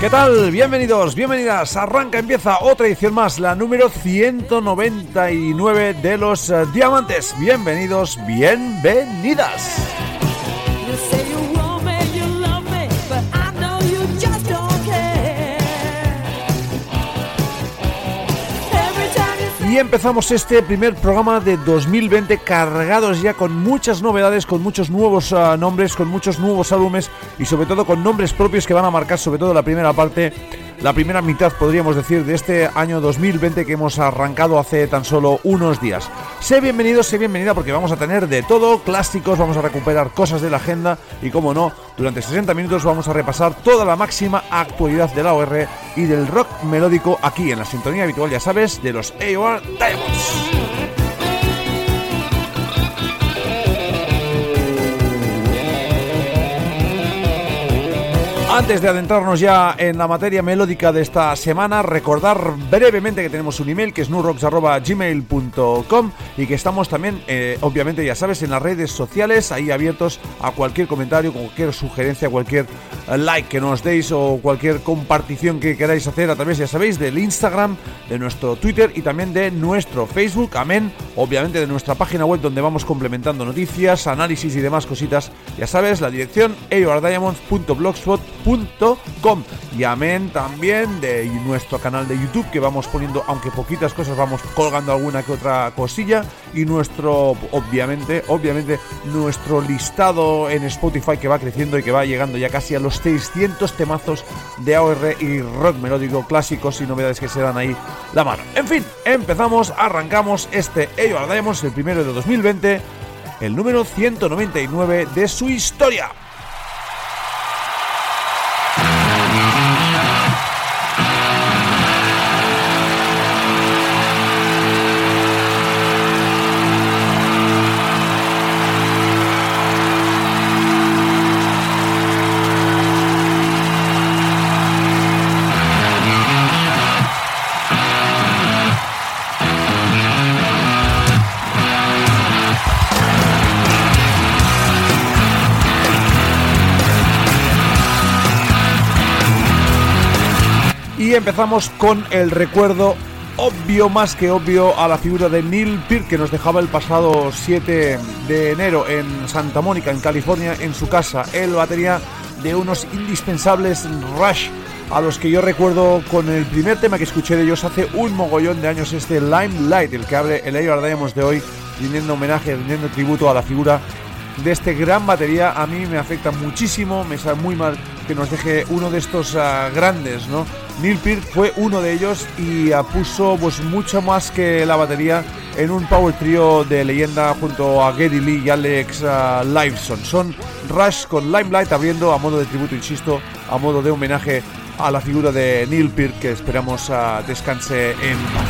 ¿Qué tal? Bienvenidos, bienvenidas. Arranca, empieza otra edición más, la número 199 de los eh, Diamantes. Bienvenidos, bienvenidas. Y empezamos este primer programa de 2020 cargados ya con muchas novedades, con muchos nuevos ah, nombres, con muchos nuevos álbumes y sobre todo con nombres propios que van a marcar sobre todo la primera parte la primera mitad, podríamos decir, de este año 2020 que hemos arrancado hace tan solo unos días. Sé bienvenido, sé bienvenida porque vamos a tener de todo, clásicos, vamos a recuperar cosas de la agenda y como no, durante 60 minutos vamos a repasar toda la máxima actualidad de la OR y del rock melódico aquí en la sintonía habitual, ya sabes, de los AOR Diamonds. Antes de adentrarnos ya en la materia melódica de esta semana, recordar brevemente que tenemos un email que es nurrocks.gmail.com y que estamos también, eh, obviamente ya sabes, en las redes sociales, ahí abiertos a cualquier comentario, cualquier sugerencia, cualquier eh, like que nos deis o cualquier compartición que queráis hacer a través, ya sabéis, del Instagram, de nuestro Twitter y también de nuestro Facebook, amén, obviamente de nuestra página web donde vamos complementando noticias, análisis y demás cositas, ya sabes, la dirección aordiamonds.blogspot.com y amén también de nuestro canal de YouTube que vamos poniendo, aunque poquitas cosas, vamos colgando alguna que otra cosilla y nuestro, obviamente, obviamente, nuestro listado en Spotify que va creciendo y que va llegando ya casi a los 600 temazos de AOR y rock melódico clásicos y novedades que se dan ahí la mano. En fin, empezamos, arrancamos este Ello el primero de 2020, el número 199 de su historia. Empezamos con el recuerdo obvio, más que obvio, a la figura de Neil Peart que nos dejaba el pasado 7 de enero en Santa Mónica, en California, en su casa. El batería de unos indispensables Rush a los que yo recuerdo con el primer tema que escuché de ellos hace un mogollón de años, este Limelight, el que abre el Air Diamonds de hoy, rindiendo homenaje, rindiendo tributo a la figura de este gran batería. A mí me afecta muchísimo, me sabe muy mal que nos deje uno de estos ah, grandes, ¿no? Neil Peart fue uno de ellos y uh, puso pues mucho más que la batería en un power trio de leyenda junto a Geddy Lee y Alex uh, Liveson. Son Rush con Limelight abriendo a modo de tributo, insisto, a modo de homenaje a la figura de Neil Peart que esperamos descanse en.